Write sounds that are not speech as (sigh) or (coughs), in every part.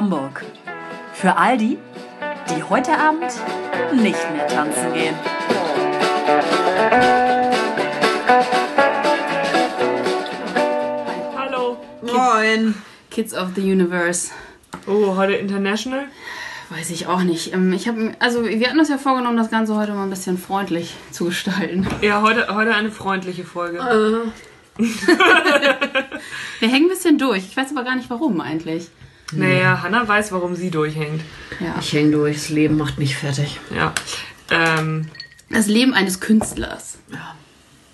Hamburg. Für all die, die heute Abend nicht mehr tanzen gehen. Hallo. Moin. Kids of the Universe. Oh, heute International? Weiß ich auch nicht. Ähm, Ich habe, also wir hatten uns ja vorgenommen, das Ganze heute mal ein bisschen freundlich zu gestalten. Ja, heute, heute eine freundliche Folge. (laughs) Wir hängen ein bisschen durch. Ich weiß aber gar nicht, warum eigentlich. Naja, Hannah weiß, warum sie durchhängt. Ja. Ich häng durch, das Leben macht mich fertig. Ja. Ähm, Das Leben eines Künstlers.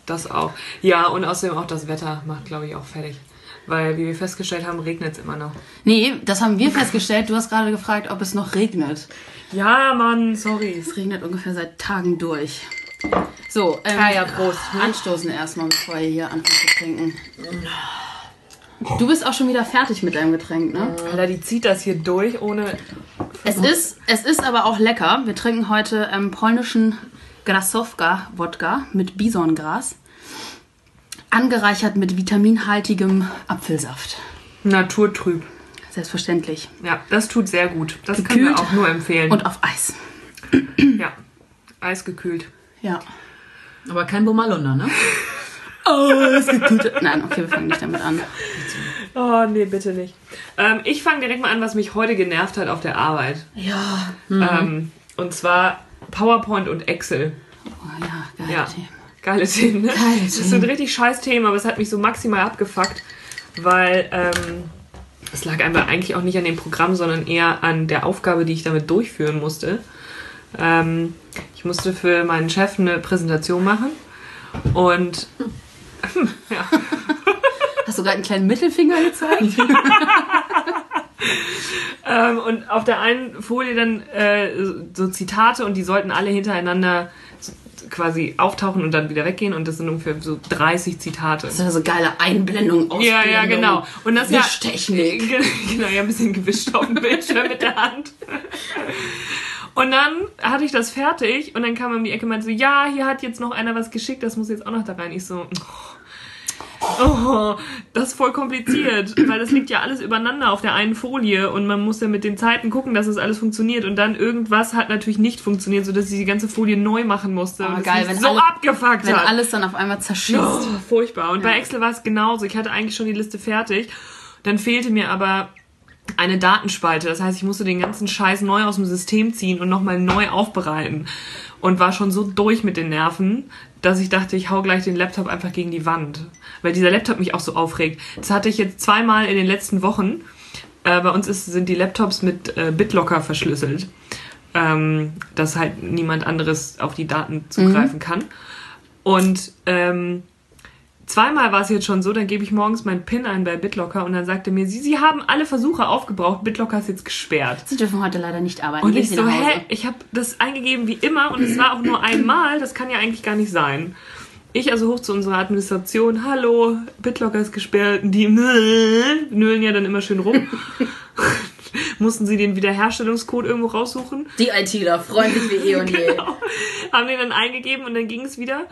das auch. Ja, und außerdem auch das Wetter macht, glaube ich, auch fertig. Weil, wie wir festgestellt haben, regnet es immer noch. Nee, das haben wir festgestellt. Du hast gerade gefragt, ob es noch regnet. Ja, Mann, sorry. Es regnet ungefähr seit Tagen durch. So, ähm, Ah ja, Prost. anstoßen erstmal, bevor ihr hier anfangt zu trinken. Du bist auch schon wieder fertig mit deinem Getränk, ne? Alter, die zieht das hier durch ohne... Es ist, es ist aber auch lecker. Wir trinken heute ähm, polnischen Grasowka-Wodka mit Bisongras. Angereichert mit vitaminhaltigem Apfelsaft. Naturtrüb. Selbstverständlich. Ja, das tut sehr gut. Das können wir Gekühlt auch nur empfehlen. Und auf Eis. ja, eisgekühlt. Ja. Aber kein Bumalunder, ne? Eisgekühlt. Nein, okay, wir fangen nicht damit an. Oh, nee, bitte nicht. Ähm, ich fange direkt mal an, was mich heute genervt hat auf der Arbeit. Ja. Ähm, und zwar PowerPoint und Excel. Oh, ja, geil. Ja. Themen. Geile Themen, ne? Geile Das ist so ein richtig scheiß Thema, aber es hat mich so maximal abgefuckt, weil ähm, es lag einfach eigentlich auch nicht an dem Programm, sondern eher an der Aufgabe, die ich damit durchführen musste. Ähm, ich musste für meinen Chef eine Präsentation machen und (laughs) Hast du gerade einen kleinen Mittelfinger gezeigt? (laughs) Ähm, und auf der einen Folie dann äh, so Zitate und die sollten alle hintereinander quasi auftauchen und dann wieder weggehen und das sind ungefähr so 30 Zitate. Das ist ja so geile Einblendung, Ja, Ausblendung. ja, genau. Und das ja Wischtechnik. Ge- (laughs) Genau, ja, ein bisschen gewischt auf dem Bildschirm mit der Hand. Und dann hatte ich das fertig und dann kam er um die Ecke und meinte so, ja, hier hat jetzt noch einer was geschickt, das muss jetzt auch noch da rein. Ich so, oh, das ist voll kompliziert, weil das liegt ja alles übereinander auf der einen Folie und man muss ja mit den Zeiten gucken, dass das alles funktioniert und dann irgendwas hat natürlich nicht funktioniert, sodass ich die ganze Folie neu machen musste Oh, und geil, wenn so alle- abgefuckt Wenn hat. alles dann auf einmal zerschießt. Oh, furchtbar. Und bei Excel war es genauso. Ich hatte eigentlich schon die Liste fertig. Dann fehlte mir aber eine Datenspalte. Das heißt, ich musste den ganzen Scheiß neu aus dem System ziehen und nochmal neu aufbereiten. Und war schon so durch mit den Nerven, dass ich dachte, ich hau gleich den Laptop einfach gegen die Wand. Weil dieser Laptop mich auch so aufregt. Das hatte ich jetzt zweimal in den letzten Wochen. Äh, bei uns ist, sind die Laptops mit äh, BitLocker verschlüsselt. Ähm, dass halt niemand anderes auf die Daten zugreifen kann. Und ähm, zweimal war es jetzt schon so, dann gebe ich morgens meinen PIN ein bei BitLocker und dann sagte mir, sie, sie haben alle Versuche aufgebraucht, BitLocker ist jetzt gesperrt. Sie dürfen heute leider nicht arbeiten. Und Gehen ich Sie so, hä? Ich habe das eingegeben wie immer und es war auch nur einmal, das kann ja eigentlich gar nicht sein. Ich also hoch zu unserer Administration, hallo, BitLocker ist gesperrt. Die nölen ja dann immer schön rum. (laughs) Mussten sie den Wiederherstellungscode irgendwo raussuchen. Die ITler, freundlich wie eh und je. (laughs) Genau. Haben den dann eingegeben und dann ging es wieder.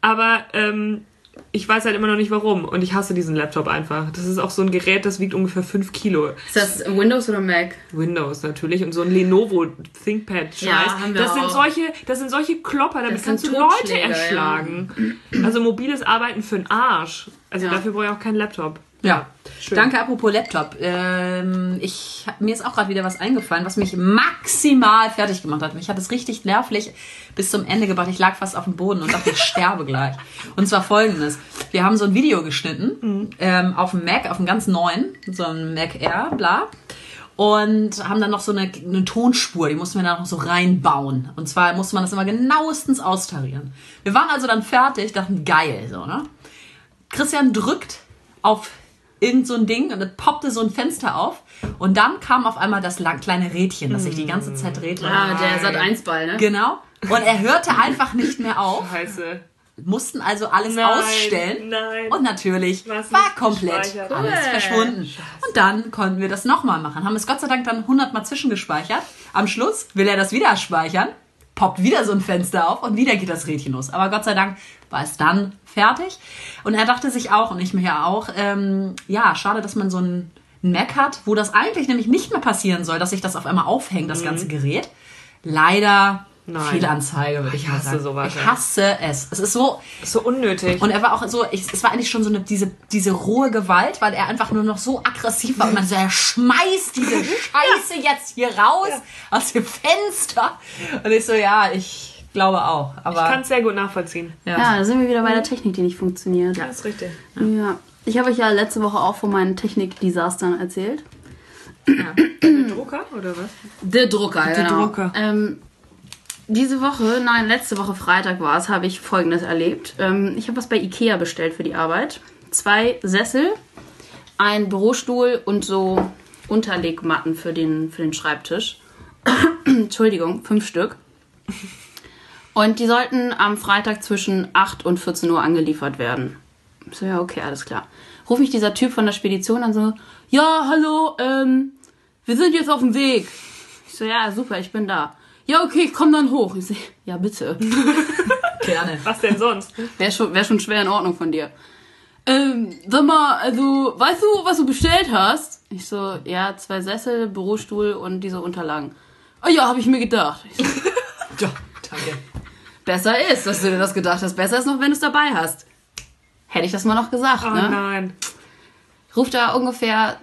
Aber ähm, ich weiß halt immer noch nicht warum. Und ich hasse diesen Laptop einfach. Das ist auch so ein Gerät, das wiegt ungefähr 5 Kilo. Ist das Windows oder Mac? Windows natürlich und so ein Lenovo ThinkPad-Scheiß. Ja, haben wir das sind auch. solche, das sind solche Klopper, damit Das kannst du Leute erschlagen. Also mobiles Arbeiten für den Arsch. Also Ja. dafür brauche ich auch keinen Laptop. Ja. Schön. Danke, apropos Laptop. Ähm, ich, mir ist auch gerade wieder was eingefallen, was mich maximal fertig gemacht hat. Mich hat es richtig nervlich bis zum Ende gebracht. Ich lag fast auf dem Boden und dachte, ich sterbe (laughs) gleich. Und zwar folgendes. Wir haben so ein Video geschnitten ähm, auf dem Mac, auf dem ganz neuen, so ein Mac Air, bla. Und haben dann noch so eine, eine Tonspur, die mussten wir da noch so reinbauen. Und zwar musste man das immer genauestens austarieren. Wir waren also dann fertig, dachten, geil, so, ne? Christian drückt auf irgend so ein Ding und es poppte so ein Fenster auf und dann kam auf einmal das lang, kleine Rädchen, das sich die ganze Zeit drehte. Ah, der Sat 1 Ball, ne? Genau. Und er hörte einfach nicht mehr auf, Scheiße. mussten also alles Nein, ausstellen. nein. Und natürlich war komplett alles verschwunden. Und dann konnten wir das nochmal machen. Haben es Gott sei Dank dann 100 Mal zwischengespeichert. Am Schluss will er das wieder speichern, poppt wieder so ein Fenster auf und wieder geht das Rädchen los. Aber Gott sei Dank war es dann fertig. Und er dachte sich auch, und ich mir ja auch, ähm, ja, schade, dass man so ein ein Mac hat, wo das eigentlich nämlich nicht mehr passieren soll, dass sich das auf einmal aufhängt, das ganze Gerät. Leider Nein. Fehlanzeige, würde ich, Ich hasse sagen. sowas, Ich ja. hasse es. Es ist so, So unnötig. und er war auch so, ich, es war eigentlich schon so eine, diese, diese rohe Gewalt, weil er einfach nur noch so aggressiv war. Und man so, er schmeißt diese (laughs) Scheiße jetzt hier raus aus dem Fenster. Und ich so, ja, ich glaube auch. ich Aber kann es sehr gut nachvollziehen. ja. Ja, da sind wir wieder bei der Technik, die nicht funktioniert. Das ist richtig. Ja. Ich habe euch ja letzte Woche auch von meinen Technik-Desastern erzählt. Drucker oder was? Der Drucker, Der genau. Drucker. Ähm, diese Woche, nein, letzte Woche Freitag war es, habe ich Folgendes erlebt. Ähm, ich habe was bei Ikea bestellt für die Arbeit. Zwei Sessel, ein Bürostuhl und so Unterlegmatten für den, für den Schreibtisch. (coughs) Entschuldigung, fünf Stück. Und die sollten am Freitag zwischen 8 und 14 Uhr angeliefert werden. Ich So, ja, okay, alles klar. Ruf mich dieser Typ von der Spedition an, so, ja, hallo, ähm, wir sind jetzt auf dem Weg. Ich so, ja, super, ich bin da. Ja, okay, ich komm dann hoch. Ich so, ja, bitte. (laughs) gerne. Was denn sonst? Wäre schon, wär schon schwer in Ordnung von dir. Ähm, sag mal, also, weißt du, was du bestellt hast? Ich so, ja, zwei Sessel, Bürostuhl und diese Unterlagen. Ah ja, habe ich mir gedacht. Ich so, (laughs) Ja, danke. besser ist, dass du dir das gedacht hast. Besser ist noch, wenn du es dabei hast. Hätte ich das mal noch gesagt, Oh ne? nein. ruft er ungefähr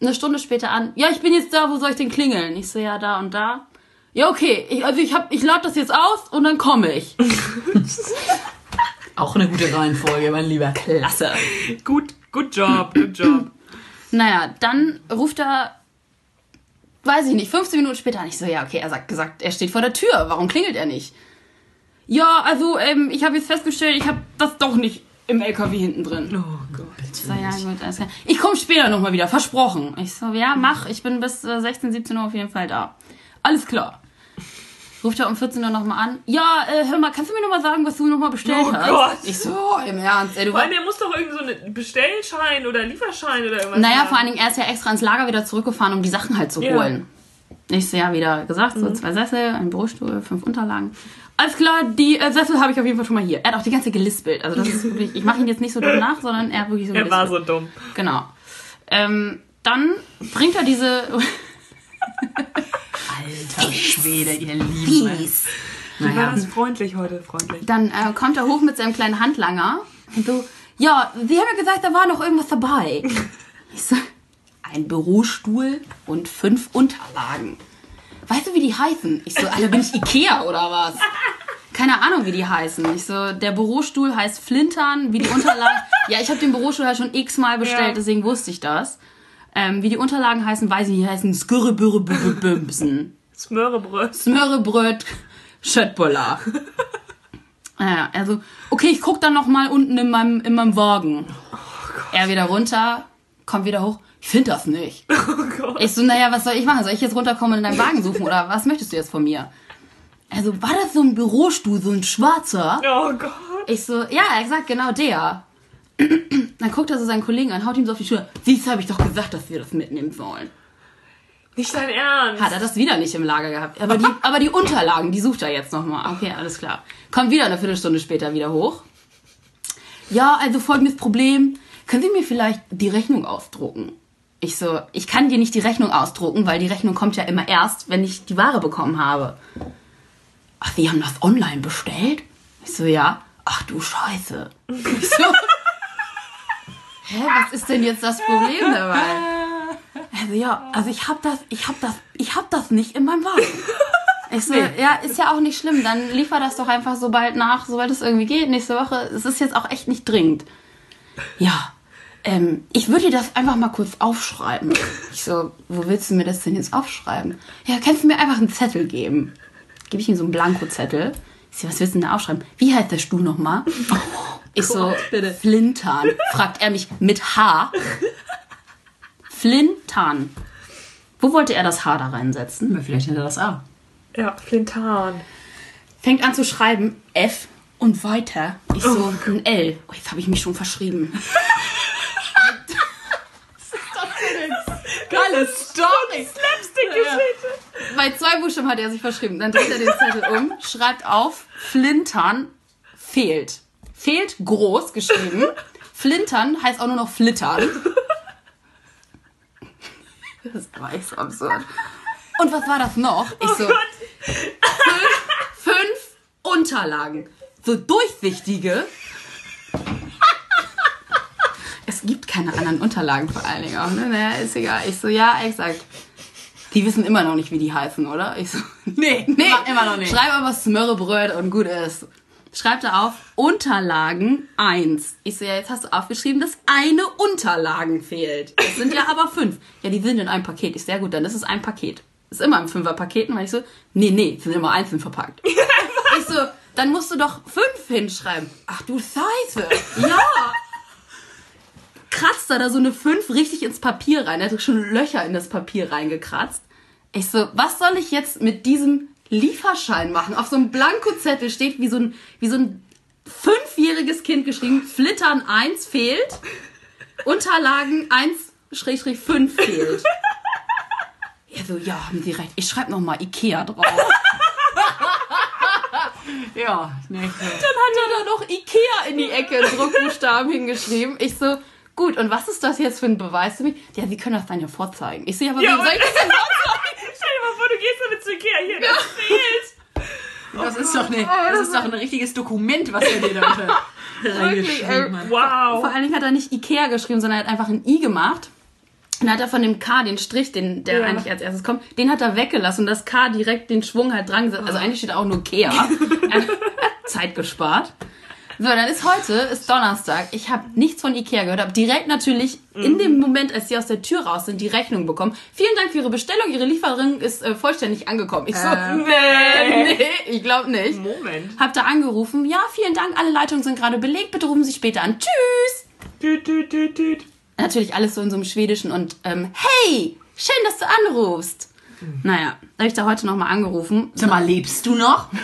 eine Stunde später an. Ja, ich bin jetzt da, wo soll ich denn klingeln? Ich so, ja, da und da. Ja, okay. Ich, also ich hab, ich lade das jetzt aus und dann komme ich. (laughs) Auch eine gute Reihenfolge, mein Lieber. Klasse. Gut, good job, good job. Naja, dann ruft er, weiß ich nicht, 15 Minuten später an. Ich so, ja, okay, er sagt gesagt, er steht vor der Tür. Warum klingelt er nicht? Ja, also, ähm, ich habe jetzt festgestellt, ich habe das doch nicht im LKW hinten drin. Oh Gott. Ich so, ja, gut, alles klar. Ich komme später nochmal wieder, versprochen. Ich so, ja, mach, ich bin bis äh, 16, 17 Uhr auf jeden Fall da. Alles klar. Ruft er um 14 Uhr nochmal an. Ja, äh, hör mal, kannst du mir nochmal sagen, was du nochmal bestellt Oh hast? Gott. Ich so, oh, im Ernst, ey, du Vor allem, der muss doch irgendwie so einen Bestellschein oder Lieferschein oder irgendwas Naja, haben. vor allen Dingen, er ist ja extra ins Lager wieder zurückgefahren, um die Sachen halt zu Ja. holen. Ich so, ja, wieder gesagt, so zwei Sessel, ein Bürostuhl, fünf Unterlagen. Alles klar, die äh, Sessel habe ich auf jeden Fall schon mal hier. Er hat auch die ganze gelispelt. Also das ist (laughs) wirklich, ich mache ihn jetzt nicht so dumm nach, sondern er hat wirklich so Er war gelispelt. so dumm. Genau. Ähm, dann bringt er diese. Alter Schwede, ihr Lieben. Wie war Naja. das freundlich heute, freundlich. Dann äh, kommt er hoch mit seinem kleinen Handlanger und so, ja, Sie haben ja gesagt, da war noch irgendwas dabei. Ich so, ein Bürostuhl und fünf Unterlagen. Weißt du, wie die heißen? Ich so, Alter, bin ich Ikea oder was? Keine Ahnung, wie die heißen. Ich so, der Bürostuhl heißt Flintern, wie die Unterlagen. (laughs) ja, ich habe den Bürostuhl halt schon x-mal bestellt, Ja. deswegen wusste ich das. Ähm, wie die Unterlagen heißen, weiß ich nicht, die heißen Skürrebürrebümbsen. Smörrebröt. Smörrebröt, Schöttbuller. Naja, also, okay, ich guck dann noch mal unten in meinem, in meinem Wagen. er wieder runter, kommt wieder hoch. Ich finde das nicht. Ich so, naja, was soll ich machen? Soll ich jetzt runterkommen und in deinem Wagen suchen oder was möchtest du jetzt von mir? Also, war das so ein Bürostuhl, so ein schwarzer? Oh Gott. Ich so, ja, sagt genau der. Dann guckt er so seinen Kollegen an, haut ihm so auf die Schuhe. Siehst, habe ich doch gesagt, dass wir das mitnehmen sollen. Nicht dein Ernst. Hat er das wieder nicht im Lager gehabt. Aber die, aber die Unterlagen, die sucht er jetzt nochmal. Okay, alles klar. Kommt wieder eine Viertelstunde später wieder hoch. Ja, also folgendes Problem. Können Sie mir vielleicht die Rechnung ausdrucken? Ich so, ich kann dir nicht die Rechnung ausdrucken, weil die Rechnung kommt ja immer erst, wenn ich die Ware bekommen habe. Ach, Sie haben das online bestellt? Ich so, ja. Ach du Scheiße. (laughs) Ich so, hä, was ist denn jetzt das Problem dabei? Also ja, also ich hab das, ich hab das, ich hab das nicht in meinem Wagen. Ich so, ja, ist ja auch nicht schlimm. Dann liefer das doch einfach sobald nach, sobald es irgendwie geht, nächste Woche. Es ist jetzt auch echt nicht dringend. Ja, ähm, ich würde dir das einfach mal kurz aufschreiben. Ich so, wo willst du mir das denn jetzt aufschreiben? Ja, kannst du mir einfach einen Zettel geben? Gebe ich ihm so einen Blankozettel. Ich so, was willst du denn da aufschreiben? Wie heißt der Stuhl nochmal? Ich so, Flintern. Fragt er mich mit H. Flintern. Wo wollte er das H da reinsetzen? Vielleicht hinter das A. Ja, Flintan. Fängt an zu schreiben F und weiter. Ich so, ein L. Oh, jetzt habe ich mich schon verschrieben. (laughs) Geile Story. Slapstick-Geschichte. Bei zwei Buchstaben hat er sich verschrieben. Dann dreht er den Zettel um, schreibt auf, Flintern fehlt. Fehlt groß geschrieben. (laughs) Flintern heißt auch nur noch Flittern. Das ist so absurd. Und was war das noch? Ich so, Gott. fünf, fünf Unterlagen. So durchsichtige. Es gibt keine anderen Unterlagen vor allen Dingen auch, ne? Naja, ist egal. Ich so, ja, exakt. Die wissen immer noch nicht, wie die heißen, oder? Ich so, (laughs) nee, nee, immer- immer noch nicht. Schreib aber Smörrebröt und gut ist. Schreibt da auf, Unterlagen 1. Ich so, ja, jetzt hast du aufgeschrieben, dass eine Unterlagen fehlt. Das sind ja aber fünf. Ja, die sind in einem Paket. Ich sehr gut, dann ist es ein Paket. Ist immer im Fünferpaketen, weil ich so, nee, nee, sind immer einzeln verpackt. (laughs) ich so, dann musst du doch fünf hinschreiben. Ach du Scheiße. Ja. Kratzt da da so eine fünf richtig ins Papier rein. Er hat schon Löcher in das Papier reingekratzt. Ich so, was soll ich jetzt mit diesem Lieferschein machen? Auf so einem Blankozettel steht wie so ein, wie so ein fünfjähriges Kind geschrieben, Flittern 1 fehlt, Unterlagen 1 5 fehlt. Ja, so, ja, haben Sie recht. Ich schreibe nochmal Ikea drauf. (laughs) Ja, nicht. Dann hat er da noch Ikea in die Ecke in Druckbuchstaben hingeschrieben. Ich so, gut, und was ist das jetzt für ein Beweis für mich? Ja, Sie können das dann ja vorzeigen. Ich ja, aber Ja, wie soll ich das denn vorzeigen? (laughs) Stell dir mal vor, du gehst damit zu Ikea. Hier, das fehlt. (laughs) Das ist doch, eine, das ist doch ein richtiges Dokument, was er dir da (laughs) reingeschrieben hat. Wow. Vor allen Dingen hat er nicht Ikea geschrieben, sondern er hat einfach ein I gemacht. Und dann hat er von dem K den Strich, den, der Ja. eigentlich als erstes kommt, den hat er weggelassen und das K direkt den Schwung halt dran gesetzt. Also eigentlich steht auch nur Kea. Er hat Zeit gespart. So, dann ist heute, ist Donnerstag. Ich habe nichts von Ikea gehört, habe direkt natürlich in dem Moment, als sie aus der Tür raus sind, die Rechnung bekommen. Vielen Dank für Ihre Bestellung. Ihre Lieferung ist äh, vollständig angekommen. Ich so, Nee. nee, (laughs) ich glaube nicht. Moment. Hab da angerufen. Ja, vielen Dank. Alle Leitungen sind gerade belegt. Bitte rufen Sie später an. Tschüss. Tüt, tüt, tüt, tüt. Natürlich alles so in so einem Schwedischen und ähm, hey, schön, dass du anrufst. Naja, da habe ich da heute nochmal angerufen. Sag mal, lebst du noch? (laughs)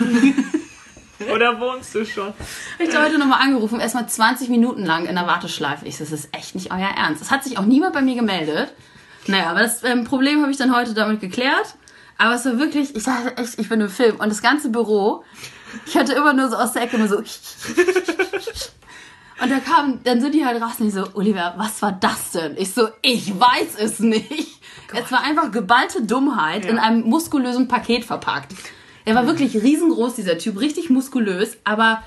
(laughs) Oder wohnst du schon? Habe ich da heute nochmal angerufen. Erstmal 20 Minuten lang in der Warteschleife. Ich so, das ist echt nicht euer Ernst. Es hat sich auch niemand bei mir gemeldet. Naja, aber das ähm, Problem habe ich dann heute damit geklärt. Aber es war wirklich, ich dachte echt, ich bin im Film. Und das ganze Büro, ich hatte immer nur so aus der Ecke immer so. (laughs) Und da kam, dann sind die halt raus und ich so, Oliver, was war das denn? Ich so, ich weiß es nicht. Es war einfach geballte Dummheit in einem muskulösen Paket verpackt. Er war wirklich riesengroß, dieser Typ, richtig muskulös, aber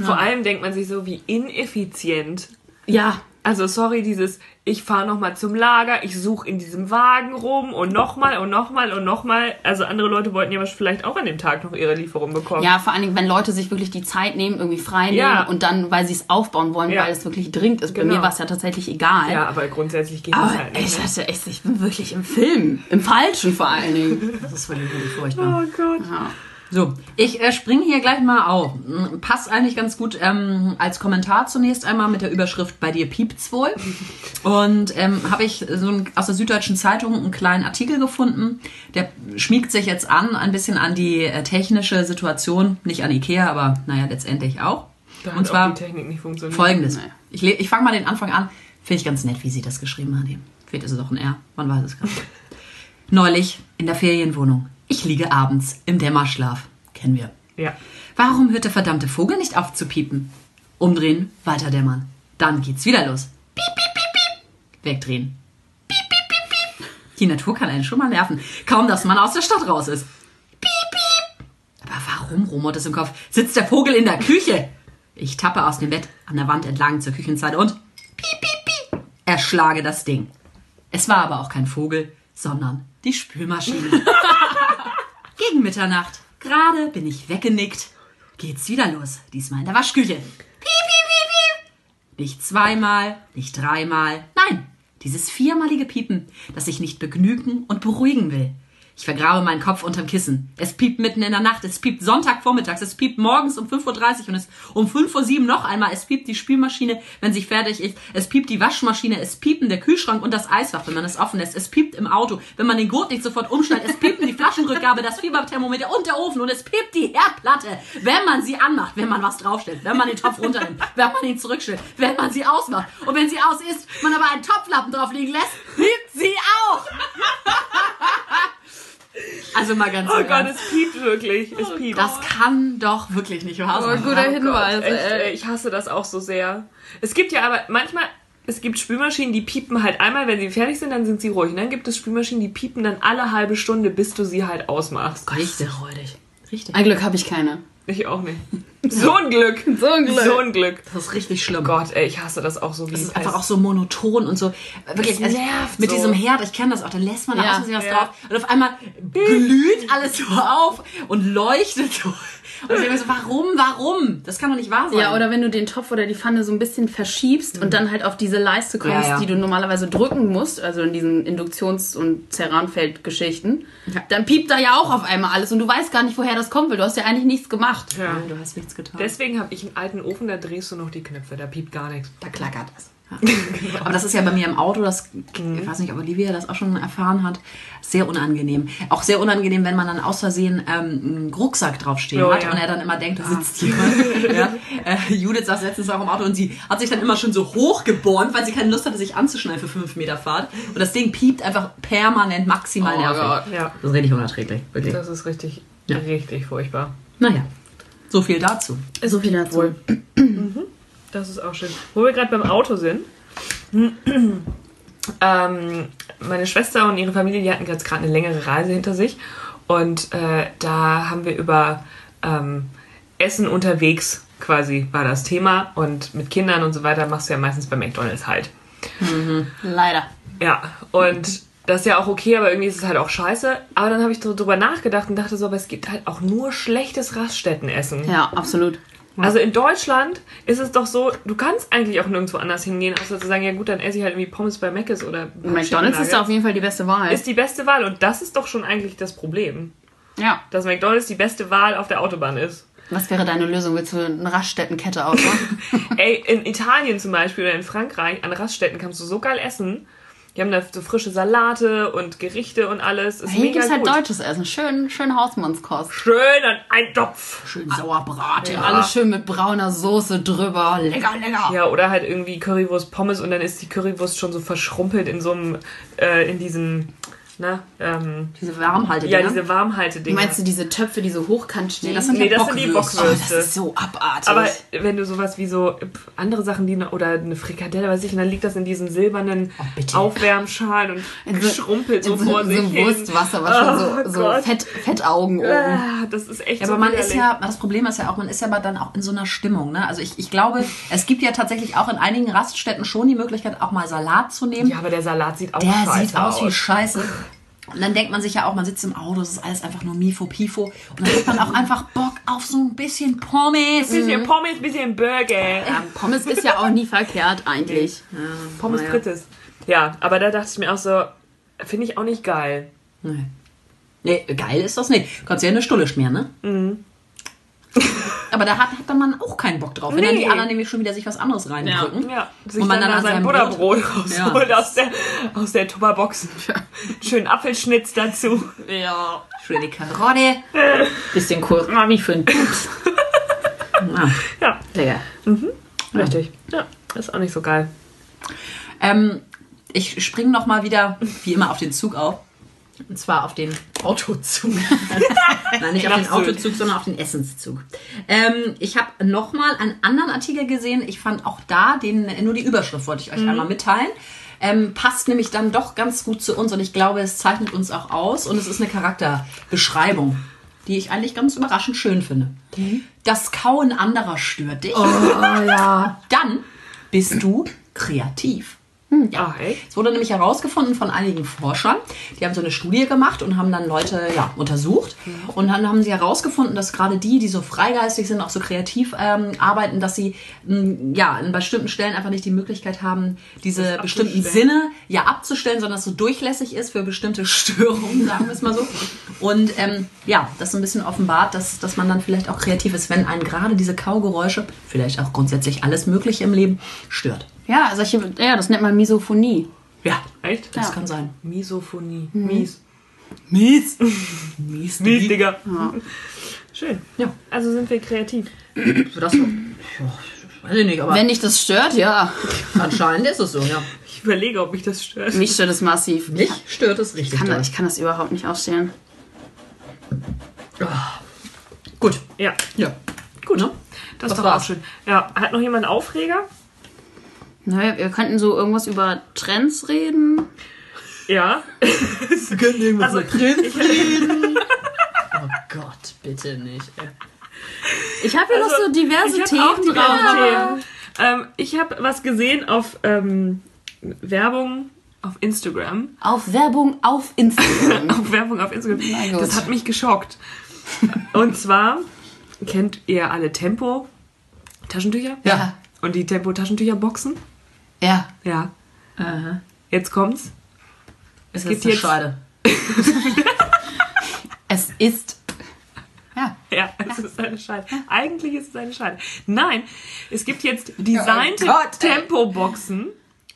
Vor allem denkt man sich so, wie ineffizient. ja, Also sorry, dieses, ich fahre nochmal zum Lager, ich suche in diesem Wagen rum und nochmal und nochmal und nochmal. Also andere Leute wollten ja vielleicht auch an dem Tag noch ihre Lieferung bekommen. Ja, vor allen Dingen, wenn Leute sich wirklich die Zeit nehmen, irgendwie frei nehmen Ja. und dann, weil sie es aufbauen wollen, Ja. weil es wirklich dringend ist. Bei Genau. mir war es ja tatsächlich egal. Ja, aber grundsätzlich geht Aber das halt ich nicht. ne? dachte echt, ich bin wirklich im Film. Im Falschen vor allen Dingen. Das ist wirklich, wirklich furchtbar. Oh Gott. Ja. So, ich äh, springe hier gleich mal auf. Mm, Passt eigentlich ganz gut ähm, als Kommentar zunächst einmal mit der Überschrift Bei dir piept's wohl. Und ähm, habe ich so ein, aus der Süddeutschen Zeitung einen kleinen Artikel gefunden. Der schmiegt sich jetzt an, ein bisschen an die äh, technische Situation. Nicht an Ikea, aber naja, letztendlich auch. Da Und zwar auch die Technik nicht funktioniert. folgendes. Ich, ich fange mal den Anfang an. Finde ich ganz nett, wie sie das geschrieben hat. Vielleicht ist es auch ein R. Man weiß es gar nicht. (laughs) Neulich in der Ferienwohnung. Ich liege abends im Dämmerschlaf. Kennen wir. Ja. Warum hört der verdammte Vogel nicht auf zu piepen? Umdrehen, weiter dämmern. Dann geht's wieder los. Piep, piep, piep, piep. Wegdrehen. Piep, piep, piep, piep. Die Natur kann einen schon mal nerven. Kaum, dass man aus der Stadt raus ist. Piep, piep. Aber warum rumort es im Kopf? Sitzt der Vogel in der Küche? Ich tappe aus dem Bett an der Wand entlang zur Küchenseite und piep, piep, piep. Erschlage das Ding. Es war aber auch kein Vogel, sondern die Spülmaschine. Gegen Mitternacht. Gerade bin ich weggenickt. Geht's wieder los. Diesmal in der Waschküche. Piep, piep, piep, piep. Nicht zweimal, nicht dreimal. Nein, dieses viermalige Piepen, das sich nicht begnügen und beruhigen will. Ich vergrabe meinen Kopf unterm Kissen. Es piept mitten in der Nacht, es piept Sonntagvormittags, es piept morgens um 5.30 Uhr und es um 5.07 Uhr noch einmal. Es piept die Spülmaschine, wenn sie fertig ist. Es piept die Waschmaschine, es piepen der Kühlschrank und das Eisfach, wenn man es offen lässt. Es piept im Auto, wenn man den Gurt nicht sofort umschnallt. Es piept die Flaschenrückgabe, das Fieberthermometer und der Ofen und es piept die Herdplatte, wenn man sie anmacht, wenn man was draufstellt, wenn man den Topf runternimmt, wenn man ihn zurückstellt, wenn man sie ausmacht. Und wenn sie aus ist, man aber einen Topflappen drauf liegen lässt, piept sie auch. Also mal ganz Oh Gott, es piept wirklich. Es piept. Das kann doch wirklich nicht wahr sein. guter Hinweis. Echt, ey. ey, ich hasse das auch so sehr. Es gibt ja aber manchmal, es gibt Spülmaschinen, die piepen halt einmal, wenn sie fertig sind, dann sind sie ruhig. Und dann gibt es Spülmaschinen, die piepen dann alle halbe Stunde, bis du sie halt ausmachst. Richtig räudig. Richtig. Ein Glück habe ich keine. Ich auch nicht. So ein Glück. So ein Glück. So ein Glück. Das ist richtig schlimm. Gott, ey, ich hasse das auch so wie Das ist einfach auch so monoton und so. Wirklich, Das also nervt mit so. diesem Herd, ich kenne das auch, da lässt man da Ja. aus was Ja. drauf und auf einmal glüht alles so auf und leuchtet so. Und ich denke mir so, warum, warum? Das kann doch nicht wahr sein. Ja, oder wenn du den Topf oder die Pfanne so ein bisschen verschiebst und dann halt auf diese Leiste kommst, Ja, ja. die du normalerweise drücken musst, also in diesen Induktions- und Ceranfeld-Geschichten, Ja. dann piept da ja auch auf einmal alles und du weißt gar nicht, woher das kommt, weil du hast ja eigentlich nichts gemacht. Ja. Ja, du hast nichts getan. Deswegen habe ich einen alten Ofen, da drehst du noch die Knöpfe, da piept gar nichts. da klackert es. Ja. (laughs) Aber das ist ja bei mir im Auto, das, ich weiß nicht, ob Olivia das auch schon erfahren hat, sehr unangenehm. Auch sehr unangenehm, wenn man dann aus Versehen ähm, einen Rucksack draufstehen Oh, hat ja. und er dann immer denkt, da sitzt jemand. (laughs) ja. äh, Judith saß letztens auch im Auto und sie hat sich dann immer schon so hochgebäumt, weil sie keine Lust hatte, sich anzuschnallen für fünf Meter Fahrt. Und das Ding piept einfach permanent maximal Oh nervig. Gott. Ja, Das ist richtig unerträglich, wirklich. das ist richtig, Ja. richtig furchtbar. Naja, so viel dazu. So viel dazu. Wohl. Das ist auch schön. Wo wir gerade beim Auto sind. (clears throat) ähm, meine Schwester und ihre Familie, die hatten jetzt gerade eine längere Reise hinter sich. Und äh, da haben wir über ähm, Essen unterwegs quasi war das Thema. Und mit Kindern und so weiter machst du ja meistens bei McDonalds halt. Leider. Ja, und das ist ja auch okay, aber irgendwie ist es halt auch scheiße. Aber dann habe ich so drüber nachgedacht und dachte so, aber es gibt halt auch nur schlechtes Raststättenessen. Ja, absolut. Also in Deutschland ist es doch so, du kannst eigentlich auch nirgendwo anders hingehen, außer zu sagen, ja gut, dann esse ich halt irgendwie Pommes bei Mc's oder McDonalds ist da auf jeden Fall die beste Wahl. ist die beste Wahl und das ist doch schon eigentlich das Problem, ja. dass McDonalds die beste Wahl auf der Autobahn ist. Was wäre deine Lösung? Willst du eine Raststättenkette aufmachen? (laughs) Ey, in Italien zum Beispiel oder in Frankreich an Raststätten kannst du so geil essen. Die haben da so frische Salate und Gerichte und alles. Ist Hier mega gibt's halt deutsches Essen. Schön, schön Hausmannskost. Schön an ein Topf. Schön Sauerbraten. Ja. Alles schön mit brauner Soße drüber. Lecker, lecker. Ja, oder halt irgendwie Currywurst Pommes und dann ist die Currywurst schon so verschrumpelt in so einem, äh, in diesen, na, ähm, Diese Warmhalte. ja, diese Warmhalte-Dinger. Meinst du diese Töpfe, die so hochkant stehen? Nee, das sind Nee, das sind die Bockwürste. oh, das ist so abartig. Aber wenn du sowas wie so andere Sachen, die oder eine Frikadelle, weiß ich, und dann liegt das in diesen silbernen Oh. Aufwärmschalen und In so- schrumpelt so so, vor sich so hin. Wurstwasser, was schon Oh so, so Gott. Fett, Fettaugen oben. Ah, das ist echt Ja, so aber man ist widerlich. ja, das Problem ist ja auch, man ist ja aber dann auch in so einer Stimmung. Ne? Also ich, ich glaube, es gibt ja tatsächlich auch in einigen Raststätten schon die Möglichkeit, auch mal Salat zu nehmen. Ja, aber der Salat sieht auch Der scheiße sieht aus wie Scheiße. Und dann denkt man sich ja auch, man sitzt im Auto, das ist alles einfach nur Mifo Pifo. Und dann hat man auch einfach Bock auf so ein bisschen Pommes. Bisschen Pommes, bisschen Burger. Ja, Pommes ist ja auch nie verkehrt eigentlich. Pommes naja. Frites. Ja, aber da dachte ich mir auch so, finde ich auch nicht geil. Nee. nee, geil ist das nicht. Kannst ja eine Stulle schmieren, ne? Mhm. (laughs) Aber da hat, hat dann man auch keinen Bock drauf. Wenn dann die Nee. anderen nämlich schon wieder sich was anderes reindrücken. Ja, sich Und man dann, dann da an sein seinem Butterbrot Brot- rausholt Ja. aus der, aus der Tupperbox. Schön Apfelschnitz dazu. Ja. Schöne Karotte. Bisschen Kohlrabi für den Pups. Ja, lecker. richtig. Ja, ist auch nicht so geil. Ähm, ich springe noch mal wieder, wie immer, auf den Zug auf. Und zwar auf den Autozug. (laughs) Nein, nicht auf den. Autozug, sondern auf den Essenszug. Ähm, ich habe noch mal einen anderen Artikel gesehen. Ich fand auch da, den, nur die Überschrift wollte ich euch einmal mitteilen. Ähm, passt nämlich dann doch ganz gut zu uns und ich glaube, es zeichnet uns auch aus und es ist eine Charakterbeschreibung, die ich eigentlich ganz überraschend schön finde. Das Kauen anderer stört dich. Oh ja. (laughs) Dann bist du kreativ. Ja. Ach, echt? Es wurde nämlich herausgefunden von einigen Forschern, die haben so eine Studie gemacht und haben dann Leute ja, untersucht. Und dann haben sie herausgefunden, dass gerade die, die so freigeistig sind, auch so kreativ ähm, arbeiten, dass sie mh, ja an bestimmten Stellen einfach nicht die Möglichkeit haben, diese bestimmten. Sinne ja abzustellen, sondern dass es so durchlässig ist für bestimmte (laughs) Störungen, sagen wir es mal so. Und ähm, ja, das ein bisschen offenbart, dass, dass man dann vielleicht auch kreativ ist, wenn einen gerade diese Kaugeräusche, vielleicht auch grundsätzlich alles Mögliche im Leben, stört. Ja, solche, ja, das nennt man Misophonie. Ja, Echt? das Ja. kann sein. Misophonie. Mies. Mies. (laughs) Mies, Mies, Digga. Schön. Ja. Also sind wir kreativ. (clears throat) Das, ja, weiß ich nicht, aber Wenn dich das stört, ja. anscheinend ist es so, ja. Ich überlege, ob mich das stört. Mich stört es massiv. Mich stört es richtig. Ich kann, doll. das, ich kann das überhaupt nicht ausstehen. Gut. Ja, Ja. Gut, ne? das Das ist doch war's. auch schön. Ja, hat noch jemand einen Aufreger? Naja, wir könnten so irgendwas über Trends reden. Ja. Wir können irgendwas Also, mit Prinz reden. Oh Gott, bitte nicht. Ich habe hier noch so diverse Also, ich hab auch Themen diverse drauf. Themen. Ähm, ich habe was gesehen auf ähm, Werbung auf Instagram. Auf Werbung auf Instagram. (laughs) Auf Werbung auf Instagram. Gott. Das hat mich geschockt. Und zwar kennt ihr alle Tempo Taschentücher? Ja. Und die Tempo Taschentücherboxen? Ja. Ja. Aha. Jetzt kommt's. Es gibt gibt eine jetzt- Scheide. (laughs) Es ist. Ja. Ja, es ist eine Scheide. Eigentlich ist es eine Scheide. Nein, es gibt jetzt designte Oh Gott, ey. Tempo-Boxen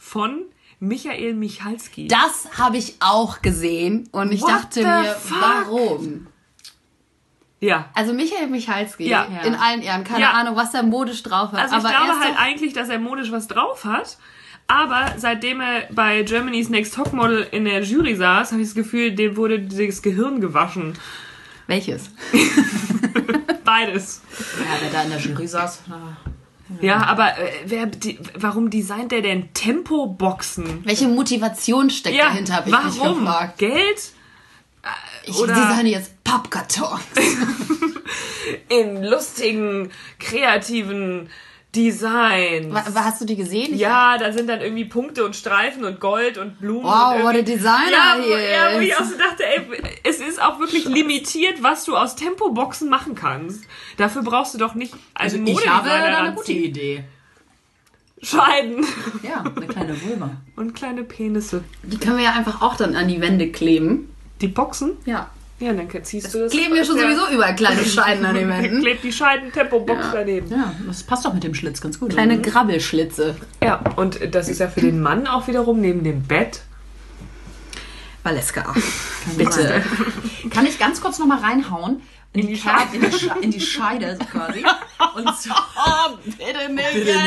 von Michael Michalski. Das habe ich auch gesehen und ich What dachte mir, fuck? warum? Ja. Also Michael Michalski, Ja. in allen Ehren, keine Ja. Ahnung, was er modisch drauf hat. Also ich aber glaube er halt eigentlich, dass er modisch was drauf hat. Aber seitdem er bei Germany's Next Topmodel in der Jury saß, habe ich das Gefühl, dem wurde das Gehirn gewaschen. Welches? (laughs) Beides. Ja, wer da in der Jury saß. na, Ja, aber äh, wer, die, warum designt er denn Tempo-Boxen? Welche Motivation steckt Ja, dahinter, habe ich mich warum? gefragt. Geld? Ich Oder- designe jetzt Pappkartons. (laughs) In lustigen, kreativen Designs. Wa- Hast du die gesehen? Ja, da sind dann irgendwie Punkte und Streifen und Gold und Blumen. Wow, what a designer ja, wo, hier ja, wo ich auch so dachte, ey, es ist auch wirklich limitiert, was du aus Tempoboxen machen kannst. Dafür brauchst du doch nicht Also einen ich habe da eine gute. Idee. Scheiden Ja, eine kleine Vulva. und kleine Penisse. Die können wir ja einfach auch dann an die Wände kleben. Die Boxen? Ja. Ja, dann ziehst du das. Kleben wir schon Ja. sowieso überall kleine (laughs) Scheiden an den Wänden. Klebt die Scheiden-Tempo-Box daneben. Ja, das passt doch mit dem Schlitz ganz gut. Kleine oder? Grabbelschlitze. Ja, und das ist ja für den Mann auch wiederum neben dem Bett. Valeska. (laughs) Bitte. Kann ich ganz kurz nochmal reinhauen? In, die, die Kerbe, in, die Sche- in die Scheide (laughs) so quasi. Und zwar, Bitte nicht. Bitte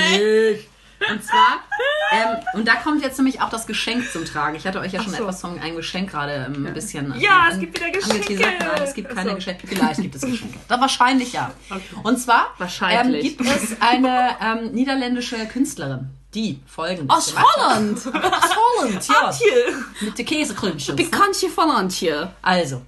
nicht. Und zwar, ähm, und da kommt jetzt nämlich auch das Geschenk zum Tragen. Ich hatte euch ja schon so. etwas von einem Geschenk gerade ähm, ein bisschen. Ja, es gibt wieder Geschenke. Nein, es gibt keine so. Geschenke. Vielleicht gibt es (laughs) Geschenke. Da wahrscheinlich ja. Und zwar Wahrscheinlich. Ähm, gibt es eine ähm, niederländische Künstlerin, die folgendes Aus. Holland. Aus Holland, ja. Hier. Mit den Käsekrümchen. Bekannte von Antje. Also,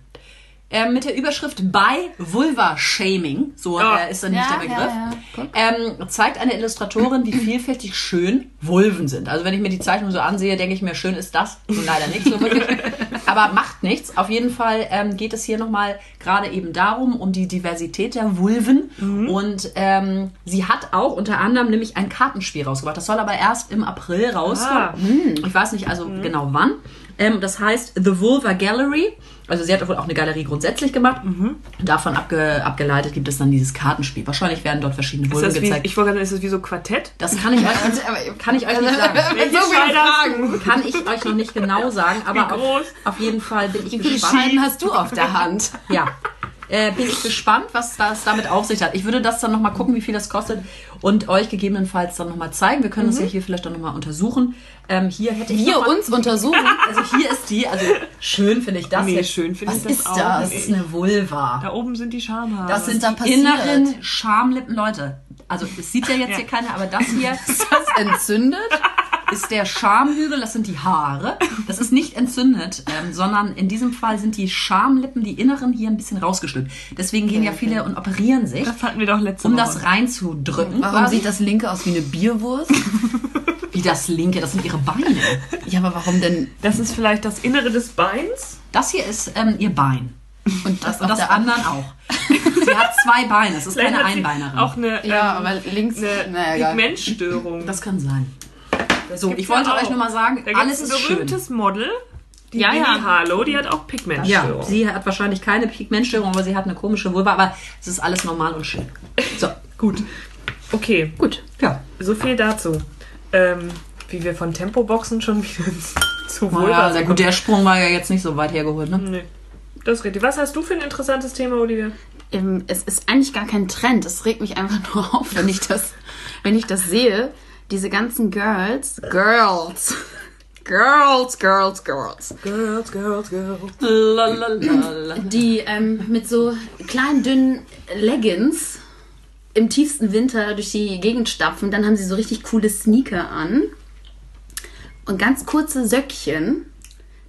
ähm, mit der Überschrift By Vulva Shaming, so Ja. äh, ist dann nicht Ja, der Begriff, ja, ähm, zeigt eine Illustratorin, wie vielfältig schön Vulven sind. Also wenn ich mir die Zeichnung so ansehe, denke ich mir, schön ist das. Nun leider nicht so wirklich. (laughs) Aber macht nichts. Auf jeden Fall ähm, geht es hier nochmal gerade eben darum, um die Diversität der Vulven. Und ähm, sie hat auch unter anderem nämlich ein Kartenspiel rausgebracht. Das soll aber erst im April rauskommen. Ah. Ich weiß nicht also genau wann. Ähm, das heißt The Vulva Gallery. Also sie hat wohl auch eine Galerie grundsätzlich gemacht. Davon abge abgeleitet gibt es dann dieses Kartenspiel. Wahrscheinlich werden dort verschiedene wie, gezeigt. ich wollte gerade sagen, ist das wie so Quartett? Das kann ich euch, (laughs) kann ich euch nicht sagen. (laughs) Welche so Fragen. Kann ich euch noch nicht genau sagen, aber auf, auf jeden Fall bin ich Wie viele gespannt. Scheiden hast du auf der Hand? (laughs) Ja. Äh, bin ich gespannt, was das damit auf sich hat. Ich würde das dann nochmal gucken, wie viel das kostet und euch gegebenenfalls dann nochmal zeigen. Wir können das ja hier vielleicht dann nochmal untersuchen. Ähm, hier hätte ich mal, uns untersuchen. Also hier ist die, also schön finde ich das Nee, jetzt. schön finde Was ich das ist auch. das? Das ist eine Vulva. Da oben sind die Schamhaare. Das ist sind da passiert? inneren Schamlippen, Leute. Also es sieht ja jetzt hier keiner, aber das hier (laughs) Ist das entzündet? Ist der Schamhügel, das sind die Haare. Das ist nicht entzündet, ähm, sondern in diesem Fall sind die Schamlippen, die inneren, hier ein bisschen rausgestülpt. Deswegen gehen ja viele und operieren sich, das hatten wir doch letzte um Woche. das reinzudrücken. Warum quasi. sieht das linke aus wie eine Bierwurst? (laughs) Wie das linke, das sind ihre Beine. Ja, aber warum denn? das ist vielleicht das Innere des Beins? Das hier ist ähm, ihr Bein. Und das, Und das der anderen auch. (laughs) Sie hat zwei Beine, es ist Vielleicht keine Einbeinerin. Auch eine, Ja, ähm, aber links. eine naja. Pigmentstörung. das kann sein. So, gibt's ich wollte ja euch nur mal sagen, Da alles ein ist schön. berühmtes Model, die Ja, Winnie ja. Harlow, die hat auch Ja, Pigmentstörung. sie hat wahrscheinlich keine Pigmentstörung, aber sie hat eine komische Vulva, aber es ist alles normal und schön. So, (laughs) Gut. Okay, Gut. ja. so viel dazu. Ähm, wie wir von Tempoboxen schon (laughs) wieder zu Vulva ja, sehr sind. gut, der Sprung war ja jetzt nicht so weit hergeholt, ne? Nee. Das ist richtig. Was hast du für ein interessantes Thema, Olivia? Ähm, es ist eigentlich gar kein Trend. Es regt mich einfach nur auf, wenn ich das, wenn ich das sehe. Diese ganzen Girls. Girls. Girls, Girls, Girls. Girls, girls, girls. Lalalala. Die ähm, mit so kleinen, dünnen Leggings im tiefsten Winter durch die Gegend stapfen. Dann haben sie so richtig coole Sneaker an. und ganz kurze Söckchen,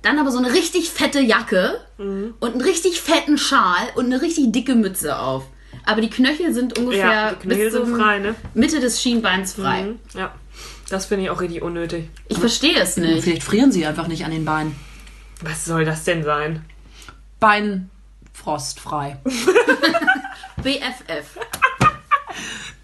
dann aber so eine richtig fette Jacke Mhm. und einen richtig fetten Schal und eine richtig dicke Mütze auf. Aber die Knöchel sind ungefähr Ja, die Knöchel bis sind zum frei, ne? Mitte des Schienbeins frei. Mhm. Ja. Das finde ich auch richtig unnötig. Ich verstehe es nicht. Vielleicht frieren sie einfach nicht an den Beinen. Was soll das denn sein? Beinfrostfrei. (laughs) BFF.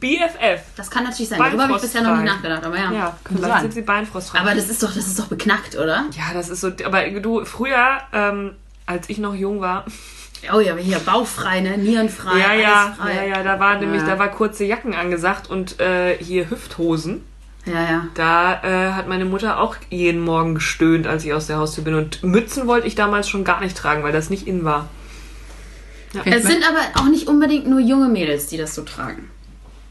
BFF. Das kann natürlich sein. Darüber habe ich bisher noch nicht nachgedacht, aber ja. Ja, vielleicht sein. sind sie beinfrostfrei. Aber das ist doch, das ist doch beknackt, oder? ja, das ist so. Aber du, früher, ähm, als ich noch jung war, (laughs) Oh ja, aber hier bauchfrei, ne? Nierenfrei, ja, ja, ja, ja, da war nämlich, Ja. da war kurze Jacken angesagt und äh, hier Hüfthosen. Ja, ja. Da äh, hat meine Mutter auch jeden Morgen gestöhnt, als ich aus der Haustür bin. Und Mützen wollte ich damals schon gar nicht tragen, weil das nicht in war. Es sind aber auch nicht unbedingt nur junge Mädels, die das so tragen.